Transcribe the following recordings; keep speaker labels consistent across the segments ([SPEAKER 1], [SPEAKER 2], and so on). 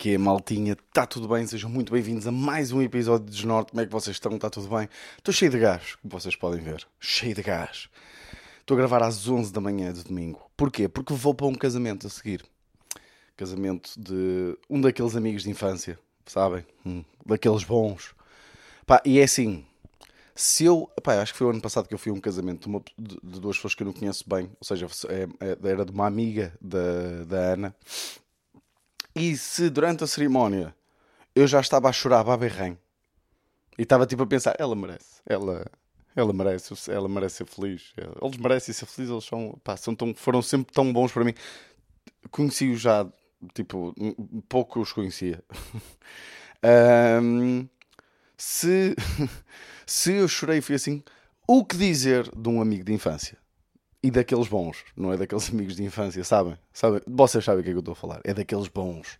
[SPEAKER 1] Que é, maltinha? Está tudo bem? Sejam muito bem-vindos a mais um episódio de Desnorte. Como é que vocês estão? Está tudo bem? Estou cheio de gás, como vocês podem ver. Cheio de gás. Estou a gravar às 11 da manhã de domingo. Porquê? Porque vou para um casamento a seguir. Casamento de um daqueles amigos de infância, sabem? Hum, daqueles bons. Pá, e é assim, se eu. Pá, acho que foi o ano passado que eu fui a um casamento de, uma- de- de duas pessoas que eu não conheço bem, ou seja, é- é- era de uma amiga da, da Ana. E se durante a cerimónia eu já estava a chorar a berrém e estava tipo a pensar, ela merece, ela, ela merece, ela merece ser feliz, eles merecem ser felizes, eles são, pá, são tão, foram sempre tão bons para mim. Conheci-os já, tipo, um- pouco os conhecia. Ahm, se, se eu chorei fui assim, o que dizer de um amigo de infância? E daqueles bons, não é daqueles amigos de infância, sabem? sabem? Vocês sabem o que é que eu estou a falar, é daqueles bons.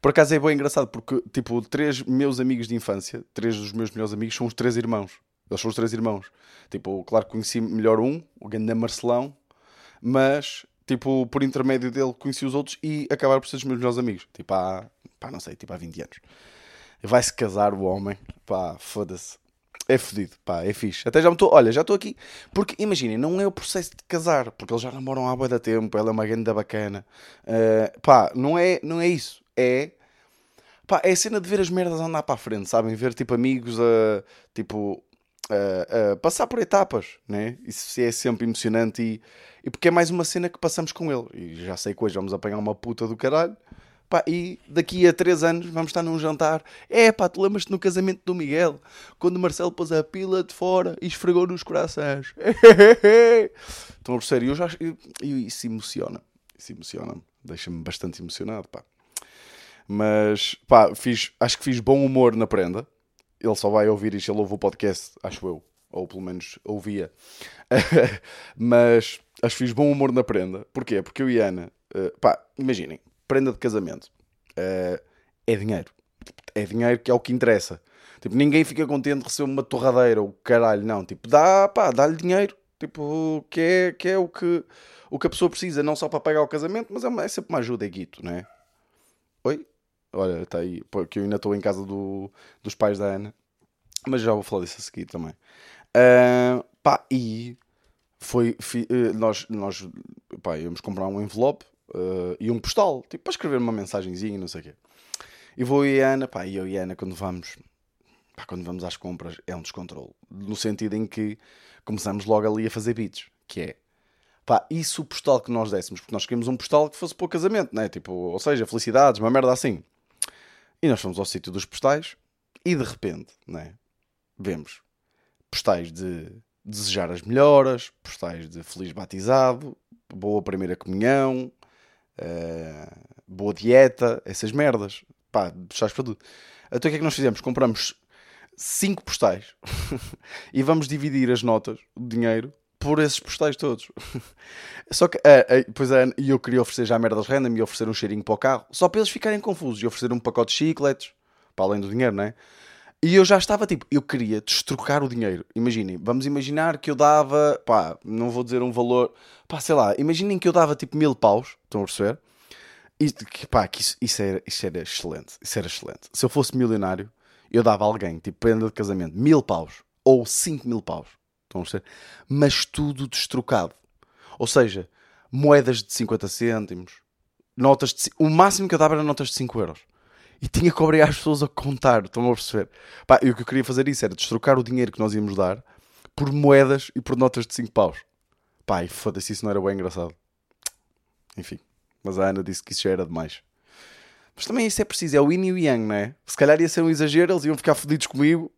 [SPEAKER 1] Por acaso é bem engraçado porque, tipo, três meus amigos de infância, três dos meus melhores amigos são os três irmãos. Eles são os três irmãos. Tipo, claro que conheci melhor um, o Ganda Marcelão, mas, tipo, por intermédio dele conheci os outros e acabaram por ser os meus melhores amigos. Tipo, há, pá, não sei, tipo, há 20 anos. Vai-se casar o homem, pá, foda-se. É fodido, pá, é fixe. Até já me estou, olha, já estou aqui. Porque imaginem, não é o processo de casar, porque eles já namoram há bué da tempo, ela é uma ganda bacana. Uh, pá, não é, não é isso. É, pá, é a cena de ver as merdas andar para a frente, sabem? Ver tipo amigos a, tipo, a, a passar por etapas, né? Isso é sempre emocionante e, e porque é mais uma cena que passamos com ele. E já sei que hoje vamos apanhar uma puta do caralho. Pá, e daqui a 3 anos vamos estar num jantar. É pá, tu lembras-te no casamento do Miguel? Quando o Marcelo pôs a pila de fora e esfregou nos corações. Estão a perceber? E eu já, eu, isso emociona. Isso emociona-me. Deixa-me bastante emocionado, pá. Mas, pá, fiz, acho que fiz bom humor na prenda. Ele só vai ouvir isto, ele ouve o podcast, acho eu. Ou pelo menos ouvia. Mas acho que fiz bom humor na prenda. Porquê? Porque eu e Ana, eh, pá, imaginem, prenda de casamento eh, é dinheiro. É dinheiro que é o que interessa. Tipo, ninguém fica contente de receber uma torradeira ou caralho, não. Tipo, dá, pá, dá-lhe dinheiro. Tipo, que é, que é o, que, o que a pessoa precisa, não só para pagar o casamento, mas é, uma- é sempre uma ajuda, é guito, não é? Oi? Olha, está aí, pô, que eu ainda estou em casa do- dos pais da Ana, mas já vou falar disso a seguir também. Ah, pá, e foi, fi- eh, nós, nós pá, íamos comprar um envelope eh, e um postal, tipo, para escrever uma mensagenzinha e não sei o quê. E vou e a Ana, pá, e eu e a Ana, quando vamos, pá, quando vamos às compras, é um descontrole. No sentido em que começamos logo ali a fazer beats, que é, pá, isso o postal que nós dessemos, porque nós queríamos um postal que fosse para o casamento, né? Tipo, ou seja, felicidades, uma merda assim. E nós fomos ao sítio dos postais e de repente, né? Vemos postais de desejar as melhoras, postais de feliz batizado, boa primeira comunhão, eh, boa dieta, essas merdas. Pá, postais para tudo. Então o que é que nós fizemos? Compramos cinco postais e vamos dividir as notas, o dinheiro, por esses postais todos. Só que, ah, pois é, e eu queria oferecer já merdas random e oferecer um cheirinho para o carro, só para eles ficarem confusos e oferecer um pacote de chicletes, para além do dinheiro, não é? E eu já estava tipo, eu queria destrocar o dinheiro. Imaginem, vamos imaginar que eu dava, pá, não vou dizer um valor, pá, sei lá, imaginem que eu dava tipo mil paus, estão a perceber? E que, pá, que isso, isso, era, isso era excelente, isso era excelente. Se eu fosse milionário, eu dava a alguém, tipo, prenda de casamento, mil paus ou cinco mil paus, estão a perceber? Mas tudo destrocado. Ou seja, moedas de 50 cêntimos, notas de. O máximo que eu dava era notas de 5 euros. E tinha que obrigar as pessoas a contar, estão a perceber? Pá, e o que eu queria fazer isso era destrocar o dinheiro que nós íamos dar por moedas e por notas de 5 paus. Pá, e foda-se, isso não era bem engraçado. Enfim, mas a Ana disse que isso já era demais. Mas também isso é preciso, é o yin e o yang, não é? Se calhar ia ser um exagero, eles iam ficar fodidos comigo.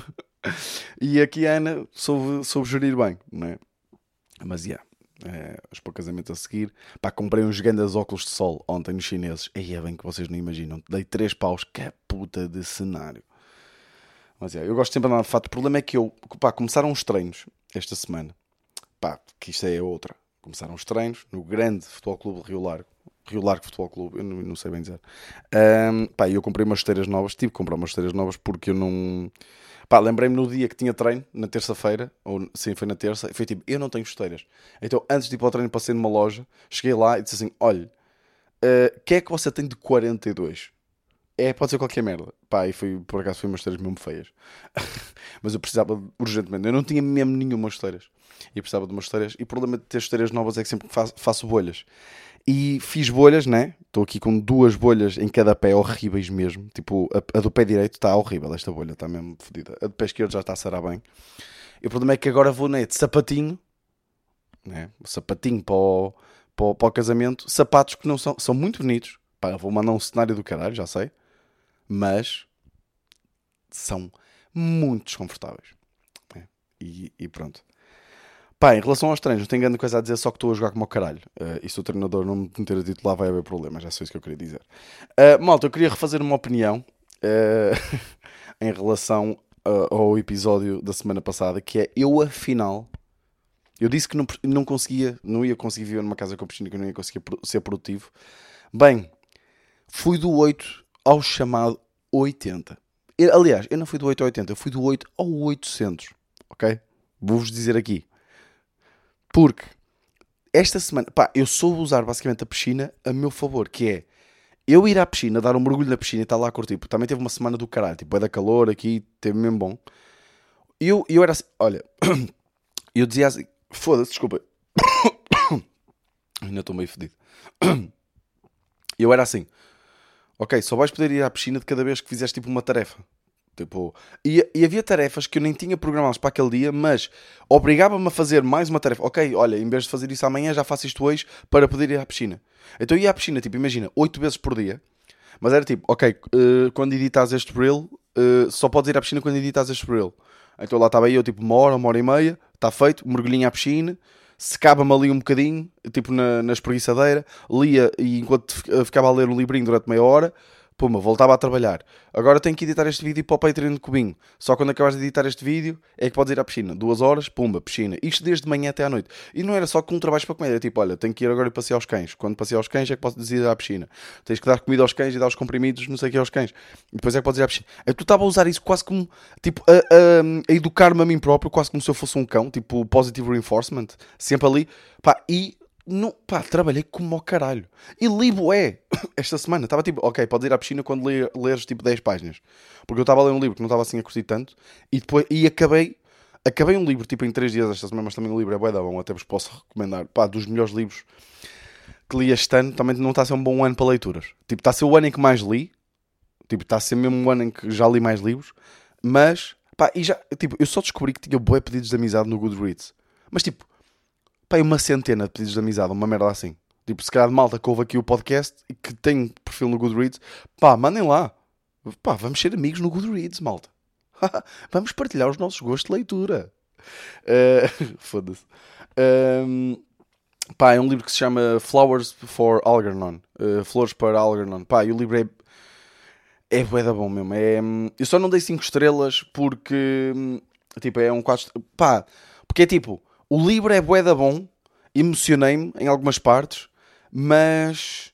[SPEAKER 1] e aqui a Ana soube, soube gerir bem, não é? Mas, yeah, é, os para casamento a seguir. Pá, comprei uns grandes óculos de sol ontem nos chineses. Aí é bem que vocês não imaginam. Dei 3 paus, que puta de cenário. Mas, yeah, eu gosto sempre de andar de fato. O problema é que eu, pá, começaram os treinos esta semana. Pá, que isto é outra. Começaram os treinos no grande Futebol Clube Rio Largo. Rio Largo Futebol Clube, eu não, não sei bem dizer. Ahm, pá, eu comprei umas esteiras novas. Tive que comprar umas esteiras novas porque eu não. Pá, lembrei-me no dia que tinha treino, na terça-feira, ou sim, foi na terça, e foi tipo, eu não tenho esteiras. Então, antes de ir para o treino, passei numa loja, cheguei lá e disse assim: olha, Uh, que é que você tem de 42? É, pode ser qualquer merda. Pá, e foi, por acaso foi umas esteiras mesmo feias. Mas eu precisava urgentemente. Eu não tinha mesmo nenhuma esteiras. E precisava de umas esteiras. E o problema de ter esteiras novas é que sempre faço, faço bolhas. E fiz bolhas, né? Estou aqui com duas bolhas em cada pé, horríveis mesmo. Tipo, a, a do pé direito está horrível, esta bolha está mesmo fodida. A do pé esquerdo já está a sarar bem. E o problema é que agora vou, né? De sapatinho, né? O sapatinho para o, para, o, para o casamento. Sapatos que não são, são muito bonitos. Pá, vou mandar um cenário do caralho, já sei. Mas são muito desconfortáveis. Né? E, e pronto. Pá, em relação aos treinos, não tenho grande coisa a dizer, só que estou a jogar como o caralho. Uh, e se o treinador não me meter a titular, vai haver problemas. Já sei isso que eu queria dizer. Uh, malta, eu queria refazer uma opinião uh, em relação ao episódio da semana passada, que é eu, afinal, eu disse que não, não conseguia, não ia conseguir viver numa casa com piscina, que eu não ia conseguir ser produtivo. Bem, fui do 8 ao chamado 80. Aliás, eu não fui do 8 ao 80, eu fui do 8 ao 800. Ok? Vou-vos dizer aqui. Porque esta semana, pá, eu soube usar basicamente a piscina a meu favor, que é eu ir à piscina, dar um mergulho na piscina e estar lá a curtir. Porque também teve uma semana do caralho, tipo, é da calor aqui, teve mesmo bom. E eu, eu era assim, olha, eu dizia assim, foda-se, desculpa. Ainda estou meio fedido. Eu era assim, ok, só vais poder ir à piscina de cada vez que fizeres tipo uma tarefa. Tipo, e, e, havia tarefas que eu nem tinha programadas para aquele dia, mas obrigava-me a fazer mais uma tarefa. Ok, olha, em vez de fazer isso amanhã, já faço isto hoje para poder ir à piscina. Então eu ia à piscina, tipo, imagina, 8 vezes por dia. Mas era tipo, ok, uh, quando editas este reel, uh, só podes ir à piscina quando editas este reel. Então lá estava eu, tipo, uma hora, uma hora e meia, está feito, mergulhinho à piscina, secava-me ali um bocadinho, tipo na, na espreguiçadeira, lia e enquanto ficava a ler o livrinho durante meia hora, Puma, voltava a trabalhar. Agora tenho que editar este vídeo para o Patreon de Cubinho. Só quando acabares de editar este vídeo é que podes ir à piscina. Duas horas, pumba, piscina. Isto desde manhã até à noite. E não era só com um trabalho para comer. Era tipo, olha, tenho que ir agora e passear aos cães. Quando passear aos cães é que podes ir à piscina. Tens que dar comida aos cães e dar os comprimidos, não sei o que, aos cães. E depois é que podes ir à piscina. Tu estava a usar isso quase como, tipo, a, a, a educar-me a mim próprio, quase como se eu fosse um cão. Tipo, positive reinforcement. Sempre ali. Pá, e não, pá, trabalhei como ao caralho. E livro é, esta semana, estava tipo, ok, podes ir à piscina quando ler, leres tipo 10 páginas. Porque eu estava a ler um livro que não estava assim a curtir tanto, e depois, e acabei, acabei um livro tipo em 3 dias esta semana, mas também o livro é bué da bom, até vos posso recomendar, pá, dos melhores livros que li este ano, também não está a ser um bom ano para leituras. Tipo, está a ser o ano em que mais li, tipo, está a ser mesmo um ano em que já li mais livros, mas, pá, e já, tipo, eu só descobri que tinha bué pedidos de amizade no Goodreads. Mas tipo, pá, uma centena de pedidos de amizade, uma merda assim. Tipo, se calhar de malta que ouve aqui o podcast e que tem perfil no Goodreads, pá, mandem lá. Pá, vamos ser amigos no Goodreads, malta. vamos partilhar os nossos gostos de leitura. Uh, Foda-se. Um, pá, é um livro que se chama Flowers for Algernon. Uh, Flores para Algernon. Pá, e o livro é. É bué da bom mesmo. É, eu só não dei 5 estrelas porque. Tipo, é um 4. Pá, porque é tipo. O livro é bué da bom, emocionei-me em algumas partes, mas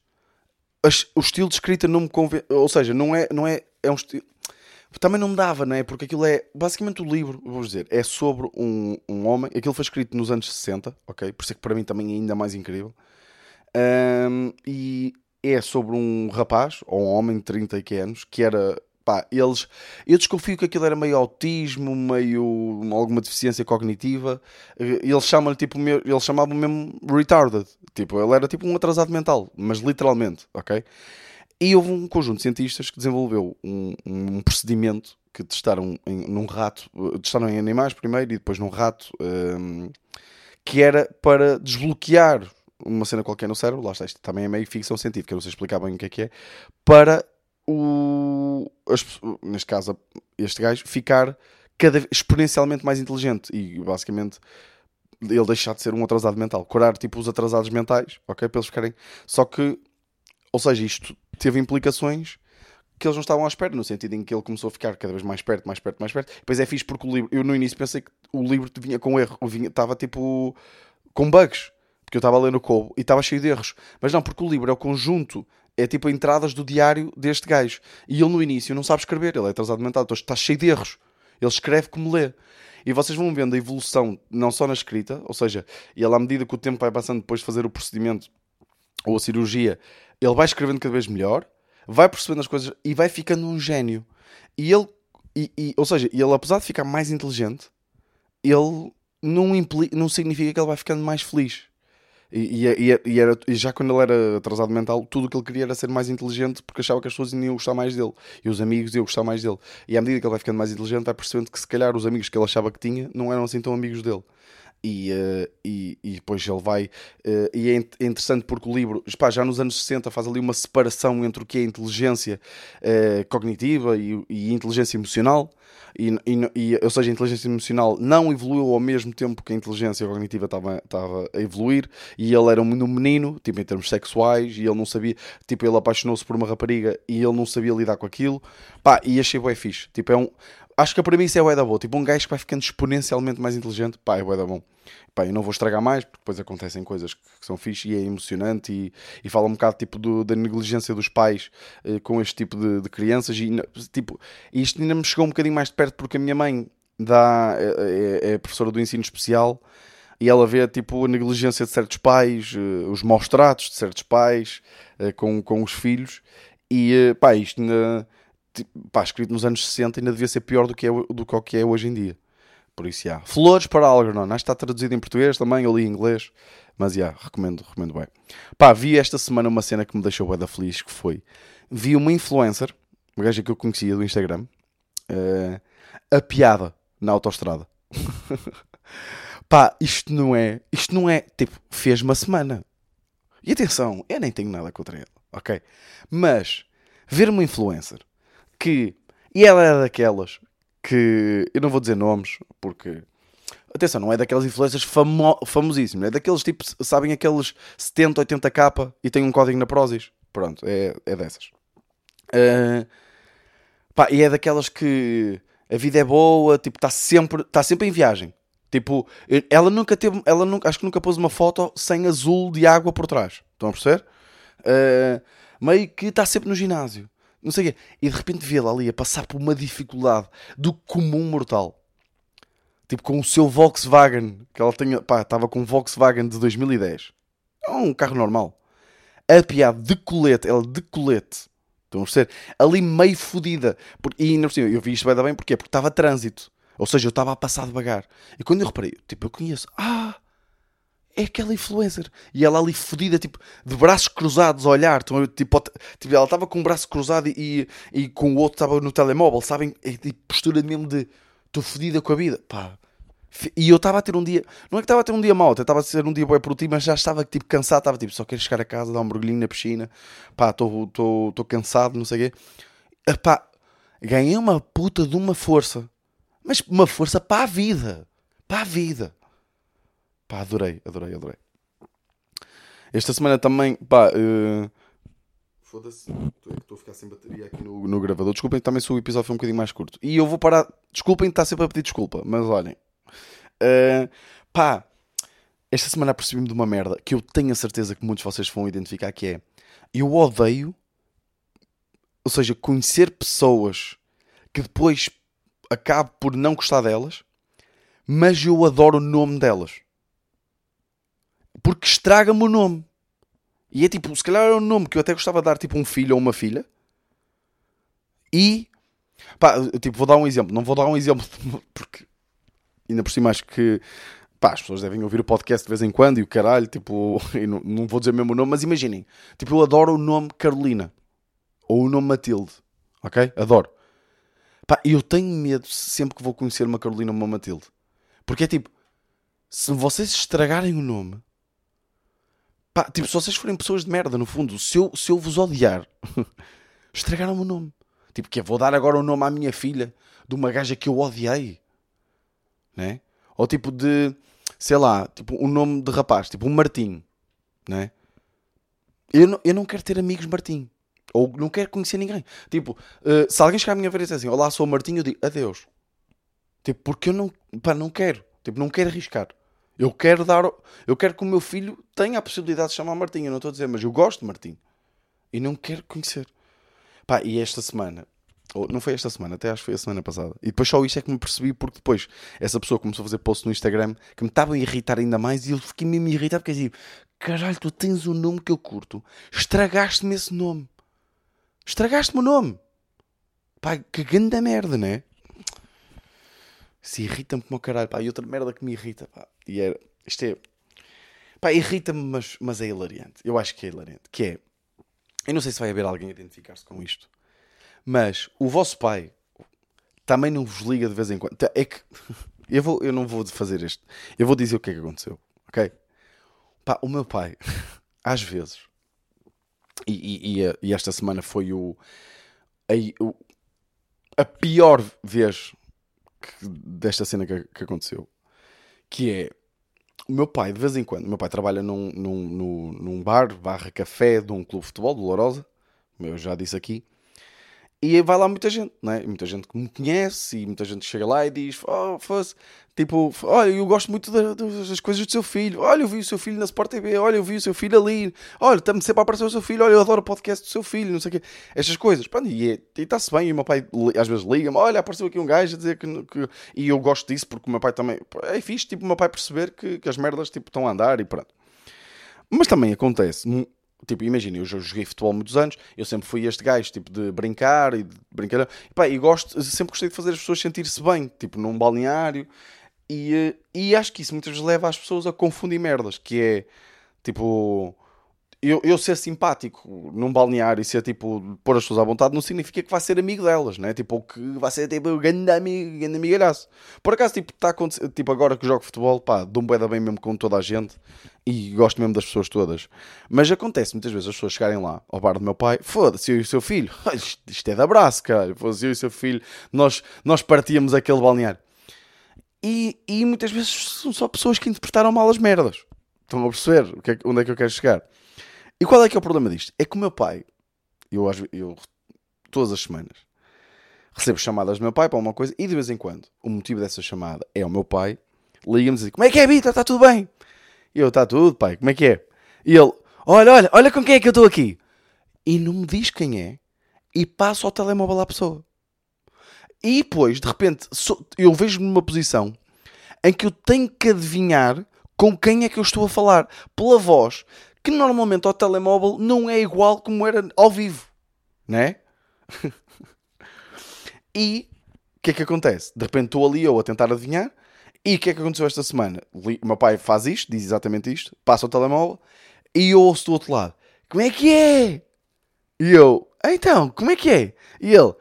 [SPEAKER 1] o estilo de escrita não me convence. Ou seja, não é, não é, é um estilo. Também não me dava, não é? Porque aquilo é. Basicamente, o livro, vou dizer, é sobre um, um homem. Aquilo foi escrito nos anos 60, ok? Por isso é que para mim também é ainda mais incrível. Um, e é sobre um rapaz, ou um homem de 30 anos, que era pá, eles. Eu desconfio que aquilo era meio autismo, meio alguma deficiência cognitiva. Eles chamam tipo, eles chamavam mesmo retarded. Tipo, ele era tipo um atrasado mental, mas literalmente, ok? E houve um conjunto de cientistas que desenvolveu um, um procedimento que testaram em, num rato, testaram em animais primeiro e depois num rato, um, que era para desbloquear uma cena qualquer no cérebro, lá está, isto também é meio ficção científica, não sei explicar bem o que é que é, para o, as, neste caso este gajo, ficar cada, exponencialmente mais inteligente e basicamente ele deixar de ser um atrasado mental, curar tipo os atrasados mentais, ok? Para eles ficarem. Só que, ou seja, isto teve implicações que eles não estavam à espera, no sentido em que ele começou a ficar cada vez mais perto, mais perto, mais perto. Depois é fixe porque o livro, eu no início pensei que o livro vinha com erro, vinha, estava tipo com bugs, porque eu estava lendo o Cobo e estava cheio de erros. Mas não, porque o livro é o conjunto é tipo entradas do diário deste gajo. E ele no início não sabe escrever, ele é atrasado mental, então está cheio de erros. Ele escreve como lê. E vocês vão vendo a evolução, não só na escrita, ou seja, ele à medida que o tempo vai passando depois de fazer o procedimento ou a cirurgia, ele vai escrevendo cada vez melhor, vai percebendo as coisas e vai ficando um gênio. E ele, e, e- ou seja, ele apesar de ficar mais inteligente, ele não, impli, não significa que ele vai ficando mais feliz. E, e- e- era, e já quando ele era atrasado mental, tudo o que ele queria era ser mais inteligente porque achava que as pessoas iam gostar mais dele e os amigos iam gostar mais dele. E à medida que ele vai ficando mais inteligente, vai percebendo que se calhar os amigos que ele achava que tinha não eram assim tão amigos dele. E, eh, e, e depois ele vai. eh, e é é interessante porque o livro, pá, já nos anos 60, faz ali uma separação entre o que é inteligência eh, cognitiva e, e inteligência emocional. E, e- ou seja, a inteligência emocional não evoluiu ao mesmo tempo que a inteligência cognitiva estava, estava a evoluir. E ele era um menino, tipo em termos sexuais, e ele não sabia. Tipo, ele apaixonou-se por uma rapariga e ele não sabia lidar com aquilo. Pá, e achei bué fixe. Tipo, é um. Acho que a premissa é bué da boa. Tipo, um gajo que vai ficando exponencialmente mais inteligente. Pá, é bué da bom. Pá, eu não vou estragar mais, porque depois acontecem coisas que são fixe e é emocionante e, e fala um bocado tipo do- da negligência dos pais eh, com este tipo de, de crianças e tipo, isto ainda me chegou um bocadinho mais de perto porque a minha mãe dá, é, é- é professora do ensino especial e ela vê tipo a negligência de certos pais, eh, os maus tratos de certos pais eh, com, com os filhos e eh, pá, isto ainda, tipo, pá, escrito nos anos 60 ainda devia ser pior do que é, do que, é hoje em dia. Por isso, já. Flores para Algernon. Acho que está traduzido em português também, eu li em inglês. Mas, já, recomendo, recomendo bem. Pá, vi esta semana uma cena que me deixou bem da feliz, que foi... Vi uma influencer, uma gaja que eu conhecia do Instagram, eh, a piada na autostrada. Pá, isto não é... Isto não é, tipo, fez uma semana. E atenção, eu nem tenho nada contra ela, ok? Mas, ver uma influencer que... E ela é daquelas que... Eu não vou dizer nomes, porque... Atenção, não é daquelas influencers famo famosíssimas, é daqueles tipos, sabem aqueles 70, 80k e tem um código na Prozis. Pronto, é, é dessas. Ah, pá, e é daquelas que a vida é boa, tipo, está sempre, tá sempre em viagem. Tipo, ela nunca teve, ela nunca, acho que nunca pôs uma foto sem azul de água por trás. Estão a perceber? Ah, meio que está sempre no ginásio. Não sei o quê. E de repente vê-la ali a passar por uma dificuldade do comum mortal. Tipo, com o seu Volkswagen, que ela tinha, pá, estava com um Volkswagen de 2010. É um carro normal. A piada de colete, ela de colete. Estão a perceber? Ali meio fodida. E por cima, eu vi isto bem da bem, porquê? Porque estava trânsito. Ou seja, eu estava a passar devagar. E quando eu reparei, tipo, eu conheço. Ah! É aquela influencer. E ela ali fodida, tipo, de braços cruzados a olhar. Tipo, tipo, ela estava com o braço cruzado e, e com o outro estava no telemóvel, sabem? É tipo postura mesmo de estou fodida com a vida. Pá. E eu estava a ter um dia, não é que estava a ter um dia mau, estava a ser um dia bem produtivo, mas já estava tipo cansado, estava tipo, só quero chegar a casa, dar um mergulhinho na piscina, pá, estou cansado, não sei o quê. Pá, ganhei uma puta de uma força, mas uma força para a vida, para a vida. Pá, adorei, adorei, adorei. Esta semana também, pá, eh, Foda-se, estou a ficar sem bateria aqui no, no gravador. Desculpem, também se o episódio foi um bocadinho mais curto. E eu vou parar. Desculpem, está sempre a pedir desculpa, mas olhem. Uh, pá, esta semana apercebi-me de uma merda que eu tenho a certeza que muitos de vocês vão identificar que é. Eu odeio, ou seja, conhecer pessoas que depois acabo por não gostar delas, mas eu adoro o nome delas. Porque estraga-me o nome. E é tipo, se calhar era um nome que eu até gostava de dar, tipo um filho ou uma filha. E, pá, tipo, vou dar um exemplo. Não vou dar um exemplo porque ainda por cima acho que pá, as pessoas devem ouvir o podcast de vez em quando e o caralho, tipo, não, não vou dizer mesmo o nome, mas imaginem, tipo, eu adoro o nome Carolina ou o nome Matilde, ok? Adoro. Pá, eu tenho medo sempre que vou conhecer uma Carolina ou uma Matilde, porque é tipo, se vocês estragarem o nome, pá, tipo, se vocês forem pessoas de merda, no fundo, se eu, se eu vos odiar, estragaram o nome. Tipo, que é, vou dar agora o nome à minha filha de uma gaja que eu odiei né? Ou tipo de, sei lá, tipo um nome de rapaz, tipo um Martim, né? Eu não, eu não quero ter amigos Martim. Ou não quero conhecer ninguém. Tipo, eh, se alguém chegar à minha frente e dizer assim, olá, sou o Martim, eu digo adeus. Tipo, porque eu não, pá, não quero. Tipo, não quero arriscar. Eu quero dar, eu quero que o meu filho tenha a possibilidade de chamar Martim. Eu não estou a dizer, mas eu gosto de Martim. E não quero conhecer. Pá, e esta semana, ou não foi esta semana, até acho que foi a semana passada. E depois só isto é que me percebi, porque depois essa pessoa começou a fazer post no Instagram que me estava a irritar ainda mais e eu fiquei mesmo irritado porque dizia: caralho, tu tens um nome que eu curto, estragaste-me esse nome, estragaste-me o nome, pá, que grande merda, né? Se irrita-me como o caralho, pá, e outra merda que me irrita, pá, e era, isto é, pá, irrita-me, mas, mas é hilariante, eu acho que é hilariante, que é, eu não sei se vai haver alguém a identificar-se com isto mas o vosso pai também não vos liga de vez em quando. É que eu, vou, eu não vou fazer isto. Eu vou dizer o que é que aconteceu. Ok? Pá, o meu pai, às vezes, e, e, e esta semana foi o a, o, a pior vez que, desta cena que, que, aconteceu. Que é o meu pai, de vez em quando, o meu pai trabalha num, num, num, num bar, barra café de um clube de futebol, do Lourosa, eu já disse aqui, e vai lá muita gente, não é? Muita gente que me conhece e muita gente chega lá e diz: Oh, fosse, tipo, olha, eu gosto muito das coisas do seu filho. Olha, eu vi o seu filho na Sport TV. Olha, eu vi o seu filho ali. Olha, estamos sempre a aparecer o seu filho. Olha, eu adoro o podcast do seu filho. Não sei o quê. Estas coisas. Pronto, e está-se bem. E o meu pai às vezes liga-me: Olha, apareceu aqui um gajo a dizer que, que. E eu gosto disso porque o meu pai também. É fixe, tipo, o meu pai perceber que, que as merdas tipo, estão a andar e pronto. Mas também acontece Tipo, imagina, eu joguei futebol muitos anos, eu sempre fui este gajo, tipo, de brincar e de brincar. E, pá, e gosto, sempre gostei de fazer as pessoas sentir-se bem, tipo, num balneário. E, eh, e acho que isso muitas vezes leva as pessoas a confundir merdas, que é, tipo, eu, eu ser simpático num balneário e ser tipo, pôr as pessoas à vontade, não significa que vai ser amigo delas, né? Tipo, que vai ser tipo grande amigo, grande amigalhaço. Por acaso, tipo, está tipo, agora que jogo futebol, pá, dou-me bem, bem mesmo com toda a gente e gosto mesmo das pessoas todas. Mas acontece muitas vezes as pessoas chegarem lá ao bar do meu pai, foda-se, eu e o seu filho, isto é de abraço, caralho, foda-se, eu e o seu filho, nós, nós partíamos aquele balneário. E, e muitas vezes são só pessoas que interpretaram mal as merdas. Estão a perceber o é, onde é que eu quero chegar? E qual é que é o problema disto? É que o meu pai, eu, eu todas as semanas, recebo chamadas do meu pai para uma coisa e de vez em quando o motivo dessa chamada é o meu pai, liga-me e diz: Como é que é, Vitor? Está tudo bem? E eu: Está tudo, pai, como é que é? E ele: Olha, olha, olha com quem é que eu estou aqui. E não me diz quem é e passo ao telemóvel à pessoa. E depois, de repente, eu vejo-me numa posição em que eu tenho que adivinhar com quem é que eu estou a falar pela voz que normalmente ao telemóvel não é igual como era ao vivo, né? e o que é que acontece? De repente estou ali eu a tentar adivinhar. E o que é que aconteceu esta semana? O meu pai faz isto, diz exatamente isto, passa o telemóvel e eu ouço do outro lado: Como é que é? E eu: Então, como é que é? E ele: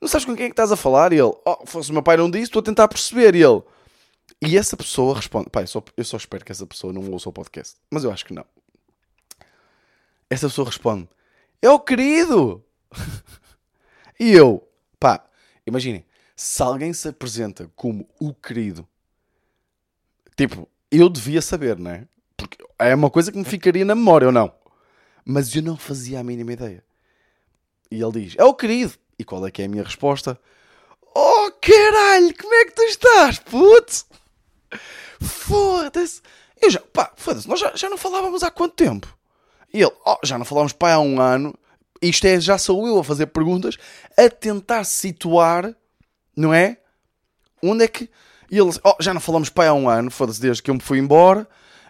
[SPEAKER 1] Não sabes com quem é que estás a falar? E ele: Oh, fosse o meu pai não disse, estou a tentar perceber. E ele: E essa pessoa responde: Pai, eu só, eu só espero que essa pessoa não ouça o podcast, mas eu acho que não essa pessoa responde: É o querido! e eu, pá, imaginem, se alguém se apresenta como o querido, tipo, eu devia saber, não é? Porque é uma coisa que me ficaria na memória ou não. Mas eu não fazia a mínima ideia. E ele diz: É o querido. E qual é que é a minha resposta? Oh caralho, como é que tu estás, putz? Foda-se. Eu já, pá, foda-se, nós já, já não falávamos há quanto tempo? E ele, oh, já não falámos pai há um ano, isto é, já sou eu a fazer perguntas, a tentar situar, não é? Onde é que. E ele, oh, já não falamos pai há um ano, foda-se, desde que eu me fui embora.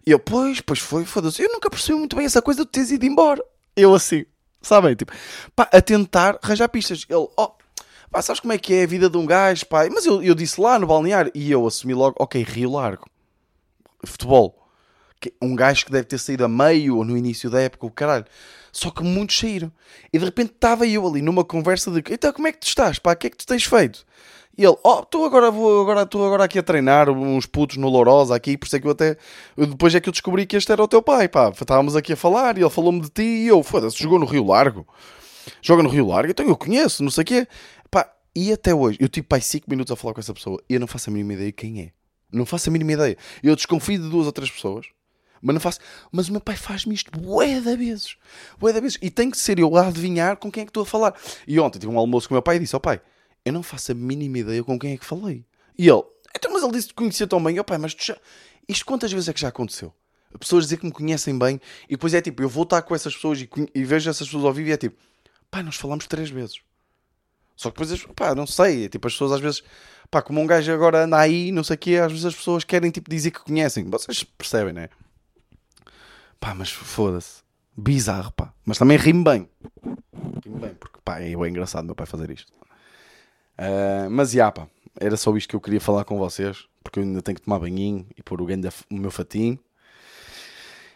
[SPEAKER 1] E eu, pois, pois foi, foda-se, eu nunca percebi muito bem essa coisa de teres ido embora. Eu assim, sabem? Tipo, pá, a tentar arranjar pistas. Ele, oh, pá, sabes como é que é a vida de um gajo, pai? Mas eu, eu disse lá no balneário, e eu assumi logo, ok, Rio Largo, futebol um gajo que deve ter saído a meio ou no início da época, o caralho. Só que muitos saíram. E de repente estava eu ali numa conversa de então como é que tu estás? Pá, o que é que tu tens feito? E ele, oh, estou agora, vou, agora, estou agora aqui a treinar uns putos no Lourosa aqui, por isso é que eu até. Depois é que eu descobri que este era o teu pai, pá. Estávamos aqui a falar e ele falou-me de ti e eu, foda-se, jogou no Rio Largo. Joga no Rio Largo, então eu conheço, não sei o quê. Pá, e até hoje, eu tive pai 5 minutos a falar com essa pessoa e eu não faço a mínima ideia quem é. Não faço a mínima ideia. Eu desconfio de duas ou três pessoas mas não faço. Mas o meu pai faz-me isto bué da vezes. Bué da vezes. E tem que ser eu a adivinhar com quem é que estou a falar. E ontem tive um almoço com o meu pai e disse: Ó oh, pai, eu não faço a mínima ideia com quem é que falei. E ele: Então, mas ele disse que conhecia tão bem. Ó oh, pai, mas já... isto quantas vezes é que já aconteceu? Pessoas dizer que me conhecem bem e depois é tipo: eu vou estar com essas pessoas e, e vejo essas pessoas ao vivo e é tipo: pai, nós falamos três vezes. Só que depois, pá, não sei, tipo, as pessoas às vezes, pá, como um gajo agora anda aí, não sei o quê, às vezes as pessoas querem, tipo, dizer que conhecem. Vocês percebem, né? Pá, mas foda-se. Bizarro, pá. Mas também rimo bem. Rimo bem, porque, pá, é engraçado meu pai fazer isto. Uh, mas, já, pá, era só isto que eu queria falar com vocês, porque eu ainda tenho que tomar banhinho e pôr o, ganho o meu fatinho.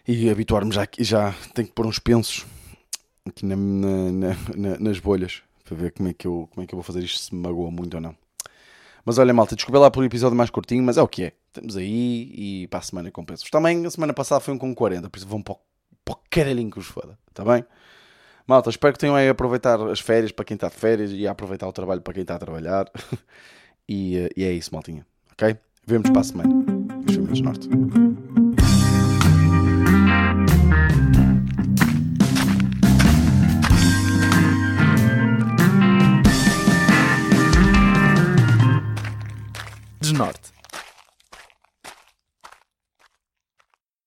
[SPEAKER 1] E habituar-me já, já tenho que pôr uns pensos aqui na, na, na, nas bolhas para ver como é, que eu, como é que eu vou fazer isto, se me magoa muito ou não. Mas olha, malta, desculpa lá pelo episódio mais curtinho, mas é o que é. Estamos aí e para a semana compenso. Também a semana passada foi um com 40, por isso vão para o, caralhinho que os foda, está bem? Malta, espero que tenham aí a aproveitar as férias para quem está de férias e a aproveitar o trabalho para quem está a trabalhar. e, eh, e é isso, maltinha, ok? Vemos para a semana. Os Norte.
[SPEAKER 2] Desnorte.